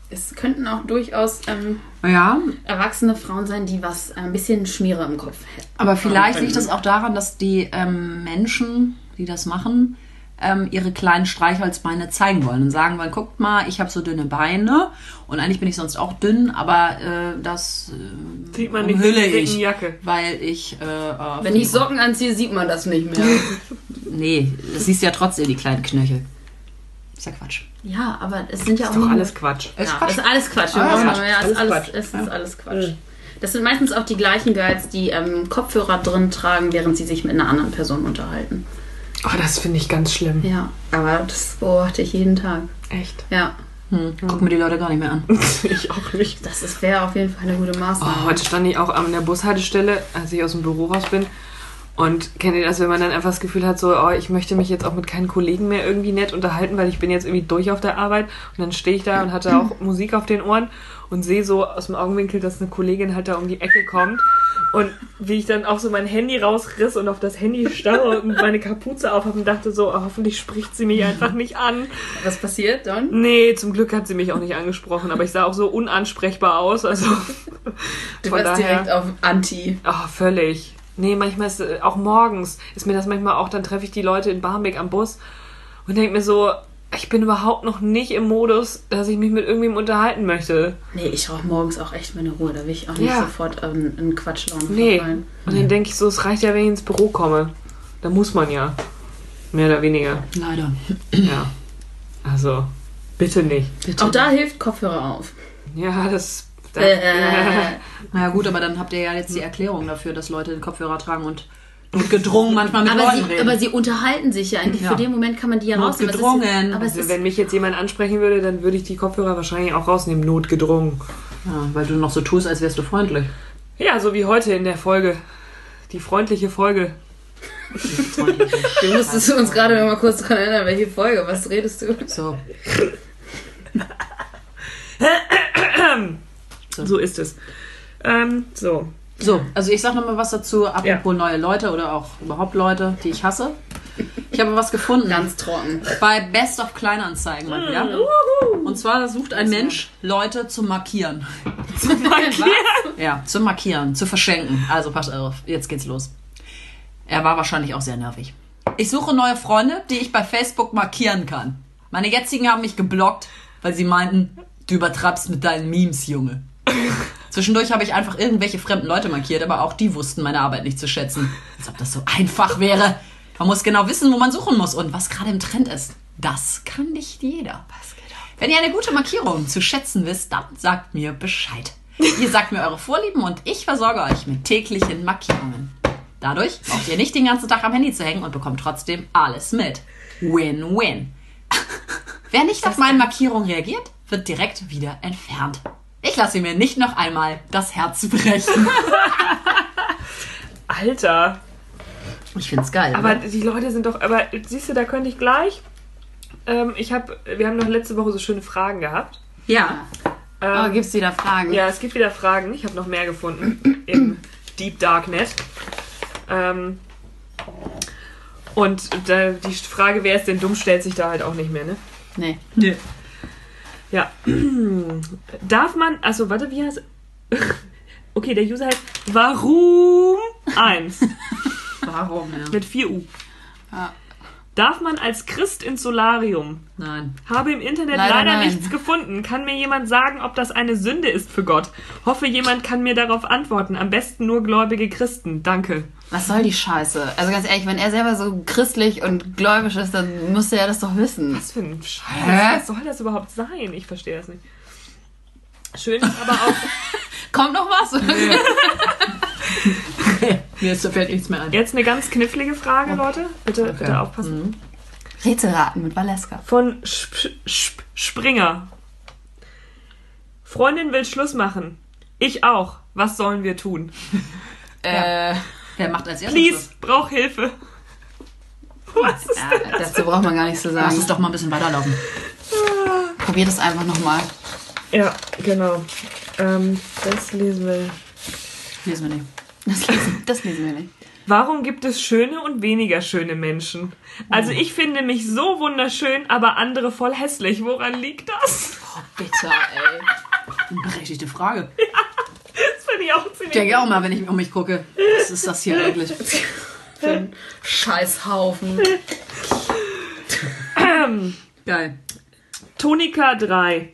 Es könnten auch durchaus ähm, Ja, erwachsene Frauen sein, die was äh, ein bisschen Schmiere im Kopf hätten. aber vielleicht liegt es auch daran, dass die ähm, Menschen, die das machen, ähm, ihre kleinen Streichholzbeine zeigen wollen und sagen wollen, guckt mal, ich habe so dünne Beine und eigentlich bin ich sonst auch dünn, aber äh, das äh, Sieht man nicht umhülle ich, Jacke. weil ich äh, Wenn ich Socken anziehe, sieht man das nicht mehr. (laughs) nee, das siehst ja trotzdem die kleinen Knöchel. Ist ja Quatsch. ja, aber es sind ja auch Ist doch nicht alles Quatsch. Ist ja, Quatsch. Das ist alles Quatsch. Brauchen Quatsch. Ja, es ist Alles alles, Quatsch. es ist alles Quatsch. Das sind meistens auch die gleichen Girls, die ähm, Kopfhörer drin tragen, während sie sich mit einer anderen Person unterhalten. Oh, das finde ich ganz schlimm. Ja, aber das beobachte ich jeden Tag. Echt. Ja, Hm, guck mir die Leute gar nicht mehr an. (laughs) ich auch nicht. das ist- wäre auf jeden Fall eine gute Maßnahme. Oh, heute stand ich auch an der Bushaltestelle, als ich aus dem Büro raus bin. Und kennt ihr das, wenn man dann einfach das Gefühl hat, so, oh, ich möchte mich jetzt auch mit keinen Kollegen mehr irgendwie nett unterhalten, weil ich bin jetzt irgendwie durch auf der Arbeit. Und dann stehe ich da und hatte auch (clears throat) Musik auf den Ohren und sehe so aus dem Augenwinkel, dass eine Kollegin halt da um die Ecke kommt. Und wie ich dann auch so mein Handy rausriss und auf das Handy starre und (laughs) meine Kapuze auf habe und dachte so, oh, hoffentlich spricht sie mich einfach nicht an. Was passiert dann? Nee, zum Glück hat sie mich auch nicht angesprochen, aber ich sah auch so unansprechbar aus. Also Du warst daher- direkt auf Anti. Ah, völlig. Nee, manchmal ist äh, auch morgens ist mir das manchmal auch, dann treffe ich die Leute in Barmbek am Bus und denke mir so, ich bin überhaupt noch nicht im Modus, dass ich mich mit irgendwem unterhalten möchte. Nee, ich brauche morgens auch echt meine Ruhe. Da will ich auch nicht Ja. sofort ähm, in Quatschlaune Nee. verfallen. Und dann denke ich so, es reicht ja, wenn ich ins Büro komme. Da muss man ja. Mehr oder weniger. Leider. Ja. Also, bitte nicht. Bitte. Auch da hilft Kopfhörer auf. Ja, das. Das Äh, (laughs) Na ja, gut, aber dann habt ihr ja jetzt die Erklärung dafür, dass Leute den Kopfhörer tragen und gedrungen manchmal mit aber, Leuten sie, reden. aber sie unterhalten sich ja. Eigentlich Ja. Für den Moment kann man die ja rausnehmen. Es ist- Notgedrungen. Aber also, wenn mich jetzt jemand ansprechen würde, dann würde ich die Kopfhörer wahrscheinlich auch rausnehmen, notgedrungen. ja, weil du noch so tust, als wärst du freundlich. Ja, so wie heute in der Folge. Die freundliche Folge. (laughs) du musstest uns gerade noch mal kurz dran erinnern, welche Folge. Was redest du? So. So ist es. Ähm, so. So, also ich sag noch mal was dazu, apropos neue Leute oder auch überhaupt Leute, die ich hasse. Ich habe was gefunden. Ganz trocken. Bei Best of Kleinanzeigen mal wieder. Und zwar sucht ein Mensch Leute zum (laughs) Markieren. Ja, zum Markieren, zu verschenken. Also pass auf, jetzt geht's los. Er war wahrscheinlich auch sehr nervig. Ich suche neue Freunde, die ich bei Facebook markieren kann. Meine jetzigen haben mich geblockt, weil sie meinten, du übertreibst mit deinen Memes, Junge. Zwischendurch habe ich einfach irgendwelche fremden Leute markiert, aber auch die wussten meine Arbeit nicht zu schätzen. Als ob das so einfach wäre. Man muss genau wissen, wo man suchen muss und was gerade im Trend ist. Das kann nicht jeder. Wenn ihr eine gute Markierung zu schätzen wisst, dann sagt mir Bescheid. Ihr sagt mir eure Vorlieben und ich versorge euch mit täglichen Markierungen. Dadurch braucht ihr nicht den ganzen Tag am Handy zu hängen und bekommt trotzdem alles mit. Win-win. Wer nicht auf meine Markierung reagiert, wird direkt wieder entfernt. Ich lasse mir nicht noch einmal das Herz brechen. (laughs) Alter. Ich find's geil. Aber oder? die Leute sind doch. Aber siehst du, da könnte ich gleich. Ähm, ich habe. Wir haben noch letzte Woche so schöne Fragen gehabt. ja. Aber Ähm, gibt's wieder Fragen? ja, es gibt wieder Fragen. Ich habe noch mehr gefunden (clears throat) im Deep Darknet. Ähm, und da, die Frage, wer ist denn dumm, stellt sich da halt auch nicht mehr, ne? Nee. Nee. Ja. (clears throat) Darf man, also warte, wie heißt. (laughs) Okay, der User heißt Warum 1 Warum, ja. mit 4 U. Darf man als Christ ins Solarium? Nein. Habe im Internet Leider leider, nichts gefunden. Kann mir jemand sagen, ob das eine Sünde ist für Gott? Hoffe, jemand kann mir darauf antworten. Am besten nur gläubige Christen. Danke. Was soll die Scheiße? Also ganz ehrlich, wenn er selber so christlich und gläubig ist, dann müsste er das doch wissen. Was für ein Scheiß. Hä? Was soll das überhaupt sein? Ich verstehe das nicht. Schön ist aber auch. (laughs) Kommt noch was? (laughs) (laughs) (laughs) Mir fällt nichts mehr ein. Jetzt eine ganz knifflige Frage, Leute. Bitte, bitte aufpassen. Rätselraten mit Valeska. Von Sp Sp Springer. Freundin will Schluss machen. Ich auch. Was sollen wir tun? (laughs) Äh, wer macht als erstes? Please, brauch Hilfe. (laughs) Was ist Ja, dazu braucht man gar nichts zu Lass sagen. es doch mal ein bisschen weiterlaufen. Probier das einfach nochmal. Ja, genau. Ähm, das lesen wir. Lesen wir nicht. Das lesen, das lesen wir nicht. Warum gibt es schöne und weniger schöne Menschen? Also ich finde mich so wunderschön, aber andere voll hässlich. Woran liegt das? Bitte, ey. Berechtigte Frage. (laughs) Das finde ich auch Ich ziemlich. denke auch mal, wenn ich um mich gucke. Was ist das hier eigentlich? Für einen Scheißhaufen. Geil. Tonika 3.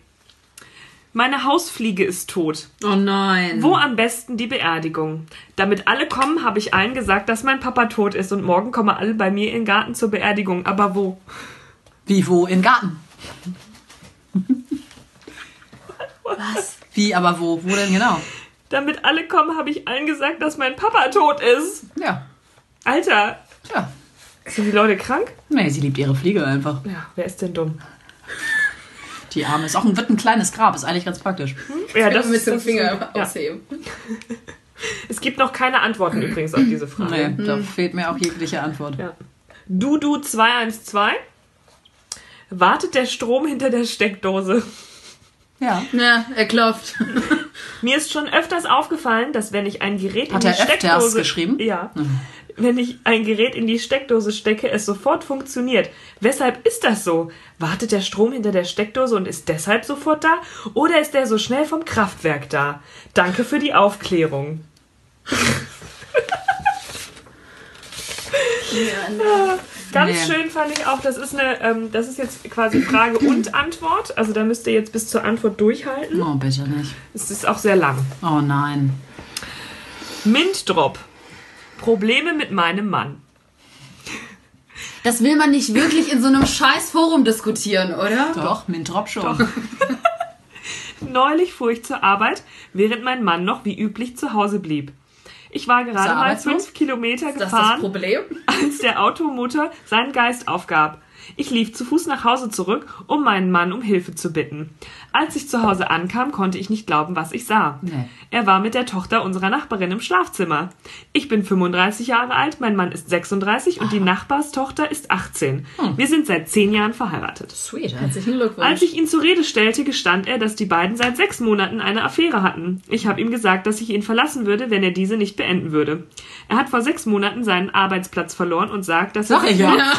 Meine Hausfliege ist tot. Oh nein. Wo am besten die Beerdigung? Damit alle kommen, habe ich allen gesagt, dass mein Papa tot ist und morgen kommen alle bei mir in den Garten zur Beerdigung. Aber wo? Wie, wo? Im Garten. Was? Wie, aber wo? Wo denn genau? Damit alle kommen, habe ich allen gesagt, dass mein Papa tot ist. Ja. Alter, Tja. sind die Leute krank? Nee, sie liebt ihre Fliege einfach. Ja, wer ist denn dumm? Die Arme ist auch ein, wird ein kleines Grab, ist eigentlich ganz praktisch. Ja, das, mit dem Finger ja. ausheben. Es gibt noch keine Antworten übrigens auf diese Frage. Nee, da fehlt mir auch jegliche Antwort. Ja. Dudu 212. Wartet der Strom hinter der Steckdose? Ja. Ja, er klopft. (laughs) Mir ist schon öfters aufgefallen, dass wenn ich ein Gerät Hat in die Steckdose geschrieben? Mhm. Ja. Wenn ich ein Gerät in die Steckdose stecke, es sofort funktioniert. Weshalb ist das so? Wartet der Strom hinter der Steckdose und ist deshalb sofort da? Oder ist er so schnell vom Kraftwerk da? Danke für die Aufklärung. (laughs) (laughs) Ganz Nee. schön fand ich auch, das ist eine, ähm, das ist jetzt quasi Frage und Antwort. Also da müsst ihr jetzt bis zur Antwort durchhalten. Oh, bitte nicht. Es ist auch sehr lang. Oh nein. Mintdrop. Probleme mit meinem Mann. Das will man nicht wirklich in so einem scheiß Forum diskutieren, oder? Doch, Mintrop schon. (laughs) Neulich fuhr ich zur Arbeit, während mein Mann noch wie üblich zu Hause blieb. Ich war gerade er mal fünf Kilometer gefahren, Problem. als der Automotor seinen Geist aufgab. Ich lief zu Fuß nach Hause zurück, um meinen Mann um Hilfe zu bitten. Als ich zu Hause ankam, konnte ich nicht glauben, was ich sah. Nee. Er war mit der Tochter unserer Nachbarin im Schlafzimmer. Ich bin 35 Jahre alt, mein Mann ist 36 und die Nachbarstochter ist 18. Wir sind seit zehn Jahren verheiratet. Sweet. Herzlichen Glückwunsch. Als ich ihn zur Rede stellte, gestand er, dass die beiden seit sechs Monaten eine Affäre hatten. Ich habe ihm gesagt, dass ich ihn verlassen würde, wenn er diese nicht beenden würde. Er hat vor sechs Monaten seinen Arbeitsplatz verloren und sagt, dass er, Sag ich ja. (laughs)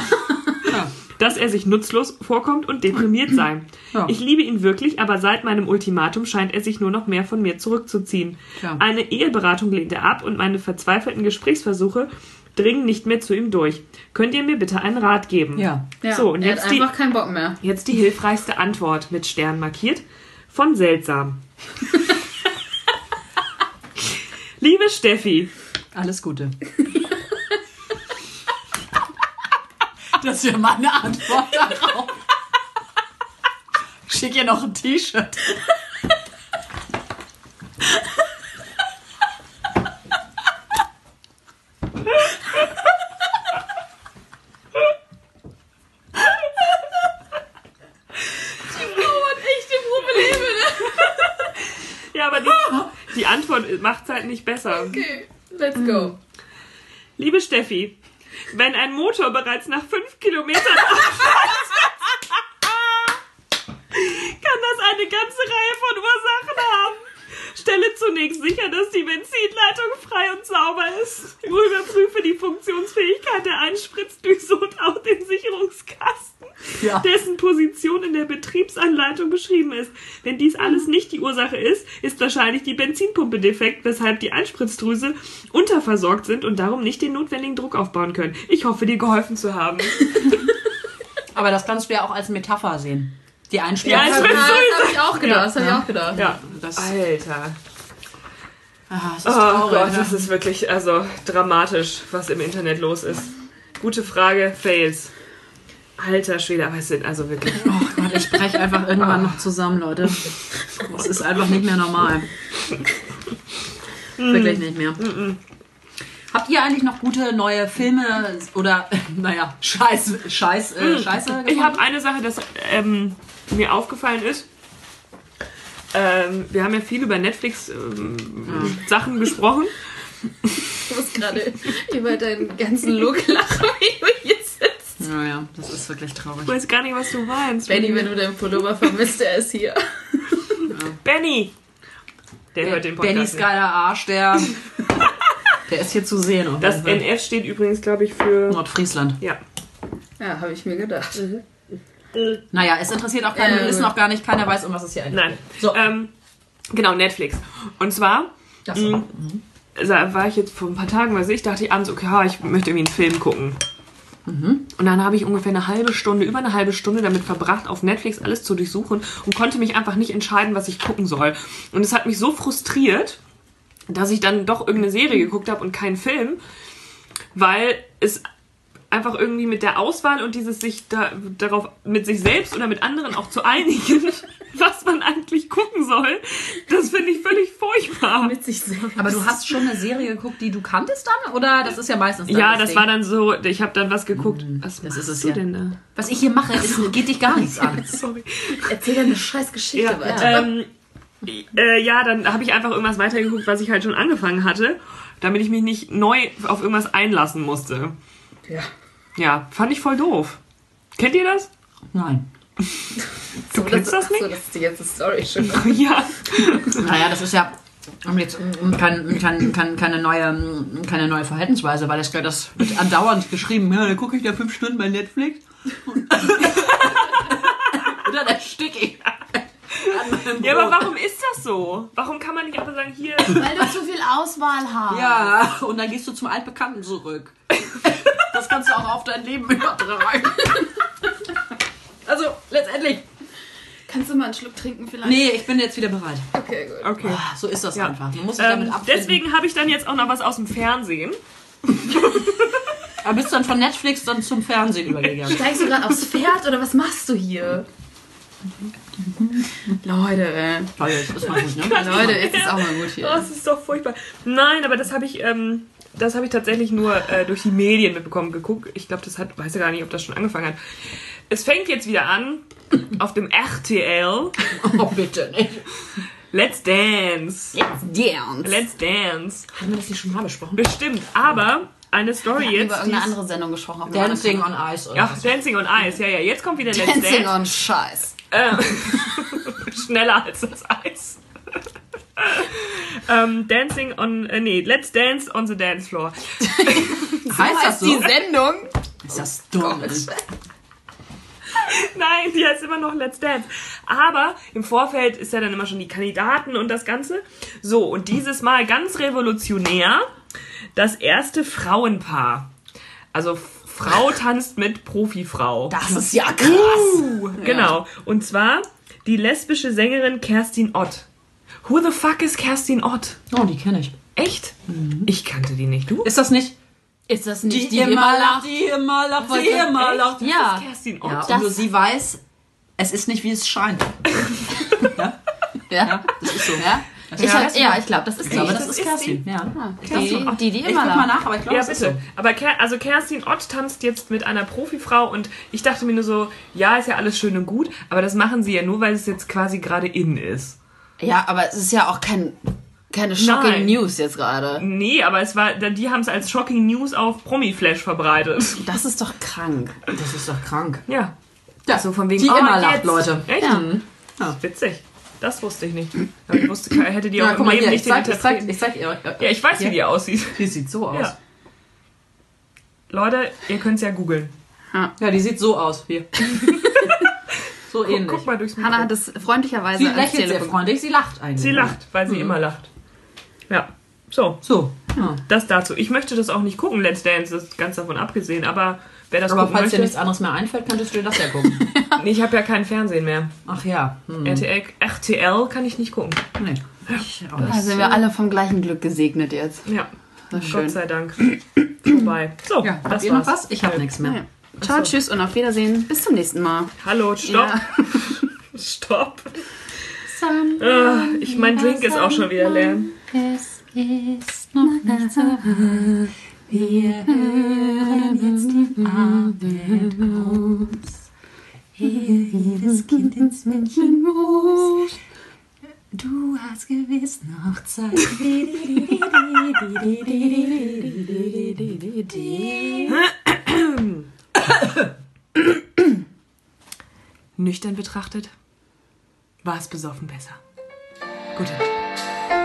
dass er sich nutzlos vorkommt und deprimiert sei. (clears throat) Ja. Ich liebe ihn wirklich, aber seit meinem Ultimatum scheint er sich nur noch mehr von mir zurückzuziehen. Tja. Eine Eheberatung lehnt er ab und meine verzweifelten Gesprächsversuche dringen nicht mehr zu ihm durch. Könnt ihr mir bitte einen Rat geben? Ja. ja, So, und er jetzt hat die, einfach keinen Bock mehr. Jetzt die hilfreichste Antwort mit Stern markiert von Seltsam. (laughs) Liebe Steffi, Alles Gute. (laughs) Das ja meine Antwort darauf. Ich schick ihr noch ein T-Shirt. Echte Probleme, ja, aber die, die Antwort macht es halt nicht besser. Okay, let's go. Liebe Steffi, wenn ein Motor bereits nach fünf Kilometern (laughs) kann das eine ganze Reihe von Ursachen haben. Stelle zunächst sicher, dass die Benzinleitung frei und sauber ist. Überprüfe die Funktionsfähigkeit der Einspritzdüse und (laughs) auch den Sicherungskasten. (laughs) Ja. dessen Position in der Betriebsanleitung beschrieben ist. Wenn dies alles nicht die Ursache ist, ist wahrscheinlich die Benzinpumpe defekt, weshalb die Einspritzdrüse unterversorgt sind und darum nicht den notwendigen Druck aufbauen können. Ich hoffe, dir geholfen zu haben. (laughs) Aber das kannst du ja auch als Metapher sehen. Die ich Ja, das habe ich auch gedacht. Das habe ich Ja. auch gedacht. Ja. das, Alter. ah, das ist Oh traurig. Gott, ne? das ist wirklich also dramatisch, was im Internet los ist. Gute Frage, Fails. Alter Schwede, aber es sind also wirklich. Oh Gott, ich breche einfach irgendwann noch zusammen, Leute. Das ist einfach nicht mehr normal. Wirklich nicht mehr. Habt ihr eigentlich noch gute neue Filme oder, naja, Scheiß, Scheiß, äh, Scheiße Ich gefunden? habe eine Sache, das ähm, mir aufgefallen ist. Ähm, wir haben ja viel über Netflix-Sachen gesprochen. Ich muss gerade über deinen ganzen Look lachen, wie du hier sitzt. Naja, das ist wirklich traurig. Ich weiß gar nicht, was du meinst. Benny, wenn du deinen Pullover vermisst, er ist hier. Benny! Der hört den Podcast Bennys geiler Arsch, der, der ist hier zu sehen. Das. NF steht übrigens, glaube ich, für... Nordfriesland. Ja. Ja, habe ich mir gedacht. Naja, es interessiert auch keinen, Ja, wir wissen gut. auch gar nicht, keiner weiß, um was es hier eigentlich Nein. So. Ähm, genau, Netflix. Und zwar Das mh, da war ich jetzt vor ein paar Tagen, weiß ich, dachte ich abends, okay, ich möchte irgendwie einen Film gucken. Und dann habe ich ungefähr eine halbe Stunde, über eine halbe Stunde damit verbracht, auf Netflix alles zu durchsuchen und konnte mich einfach nicht entscheiden, was ich gucken soll. Und es hat mich so frustriert, dass ich dann doch irgendeine Serie geguckt habe und keinen Film, weil es einfach irgendwie mit der Auswahl und dieses sich da, darauf mit sich selbst oder mit anderen auch zu einigen, (laughs) was man eigentlich gucken soll, das finde ich völlig furchtbar. Mit sich selbst. Aber du hast schon eine Serie geguckt, die du kanntest dann? Oder das ist ja meistens Ja, das Ding. war dann so, ich habe dann was geguckt. Was das ist es du ja. denn da? Was ich hier mache, ist, geht dich gar nichts (laughs) an. Sorry. Erzähl deine scheiß Geschichte Ja, weiter. ähm, äh, ja dann habe ich einfach irgendwas weitergeguckt, was ich halt schon angefangen hatte, damit ich mich nicht neu auf irgendwas einlassen musste. Ja. Ja, fand ich voll doof. Kennt ihr das? Nein. (laughs) Du kennst das nicht? So, das ist die ganze Story schon. (laughs) Ja. Naja, das ist ja jetzt kein, kein, kein, keine, neue, keine neue Verhaltensweise, weil das, das wird andauernd geschrieben. Ja, dann gucke ich da fünf Stunden bei Netflix. (laughs) Oder der Sticky. Ja, aber warum ist das so? Warum kann man nicht einfach sagen, hier, Weil du zu viel Auswahl hast. Ja, und dann gehst du zum Altbekannten zurück. Das kannst du auch auf dein Leben übertragen. Also, letztendlich. Kannst du mal einen Schluck trinken vielleicht? Nee, ich bin jetzt wieder bereit. Okay, gut. okay. Ah, So ist das Ja. einfach. Man muss sich damit Ähm, abfinden. deswegen habe ich dann jetzt auch noch was aus dem Fernsehen. (laughs) Aber bist dann von Netflix dann zum Fernsehen übergegangen. Steigst du gerade aufs Pferd oder was machst du hier? Leute, ey. Toll, das ist mal gut, ne? Leute, jetzt ist auch mal gut Oh, hier. es ist doch furchtbar. Nein, aber das habe ich, ähm, das habe ich tatsächlich nur äh, durch die Medien mitbekommen, geguckt. Ich glaube, das hat, weiß ja gar nicht, ob das schon angefangen hat. Es fängt jetzt wieder an auf dem RTL. Oh, bitte nicht. Let's Dance. Dance. Let's Dance. Haben wir das hier schon mal besprochen? Bestimmt. Aber eine Story Wir haben jetzt. über irgendeine andere Sendung gesprochen. Dancing on Ice oder Ja, was? Dancing on Ice. Ja, ja. Jetzt kommt wieder Let's. Dancing Dance. on Scheiß. Äh, (laughs) schneller als das Eis. (laughs) ähm, dancing on, äh, nee, Let's Dance on the Dance Floor. (laughs) Heißt das so? Die Sendung? Ist das dumm? (laughs) Nein, die heißt immer noch Let's Dance. Aber im Vorfeld ist ja dann immer schon die Kandidaten und das Ganze. So, und dieses Mal ganz revolutionär, das erste Frauenpaar. Also Frau tanzt mit Profifrau. Das ist ja krass. Uh, genau. Und zwar die lesbische Sängerin Kerstin Ott. Who the fuck is Kerstin Ott? Oh, die kenne ich. Echt? Ich kannte die nicht. Du? Ist das nicht? Ist das nicht die, die immer lacht? die immer lacht, die immer lacht. Ja. Kerstin Ott. Ja, Das- und nur sie weiß, es ist nicht, wie es scheint. (laughs) Ja. Das ist so. Ja, ich, Ja, hab- das- ja, ich glaube, das ist Ich die. glaube, das das ist ist Kerstin. Ja. die, die, die Ich immer guck mal nach, aber ich glaube, Ja, das ist bitte. so. Aber Ker also Kerstin Ott tanzt jetzt mit einer Profifrau und ich dachte mir nur so, ja, ist ja alles schön und gut, aber das machen sie ja nur, weil es jetzt quasi gerade in ist. Ja, aber es ist ja auch kein, keine shocking Nein. News jetzt gerade. Nee, aber es war, die haben es als Shocking News auf Promi-Flash verbreitet. Das ist doch krank. Das ist doch krank. Ja. Ja, So von wegen, die oh, immer jetzt. lacht, Leute. Echt? Ja. Ja. Witzig. Das wusste ich nicht. Ich wusste, hätte die auch Ja, im guck mal hier, ich nicht den zeig, ich zeig, ich zeig ihr. Ja, ich weiß, wie die aussieht. Die sieht so aus. Ja. Leute, ihr könnt es ja googeln. Ja, die sieht so aus. Hier. (laughs) so ähnlich. Guck mal durchs Mikro. Hannah hat es freundlicherweise Sie lächelt sehr freundlich, sie lacht eigentlich. Sie lacht, weil sie immer lacht. Ja, so, So. Ja. das dazu. Ich möchte das auch nicht gucken, Let's Dance, das ist ganz davon abgesehen, aber wer das Aber gucken falls dir möchte... nichts anderes mehr einfällt, könntest du dir das ja gucken. (laughs) Nee, ich habe ja kein Fernsehen mehr. Ach ja. Hm. RTL, RTL kann ich nicht gucken. Nee. Ich auch nicht. Da sind wir alle vom gleichen Glück gesegnet jetzt. Ja, Das ist schön. Gott sei Dank. Vorbei. So, Ja, habt das ihr noch war's. was? Ich habe nichts mehr. Ja. Ciao, tschüss und auf Wiedersehen. Bis zum nächsten Mal. Hallo, stopp. Ja. (laughs) Stopp. Ah, ich, mein Drink ist auch schon wieder leer. Es ist noch nicht so weit. Wir hören jetzt den Abendgruß. Jedes Kind (laughs) ins Männchen muss. Du hast gewiss noch Zeit. (laughs) Nüchtern betrachtet war es besoffen besser. Gute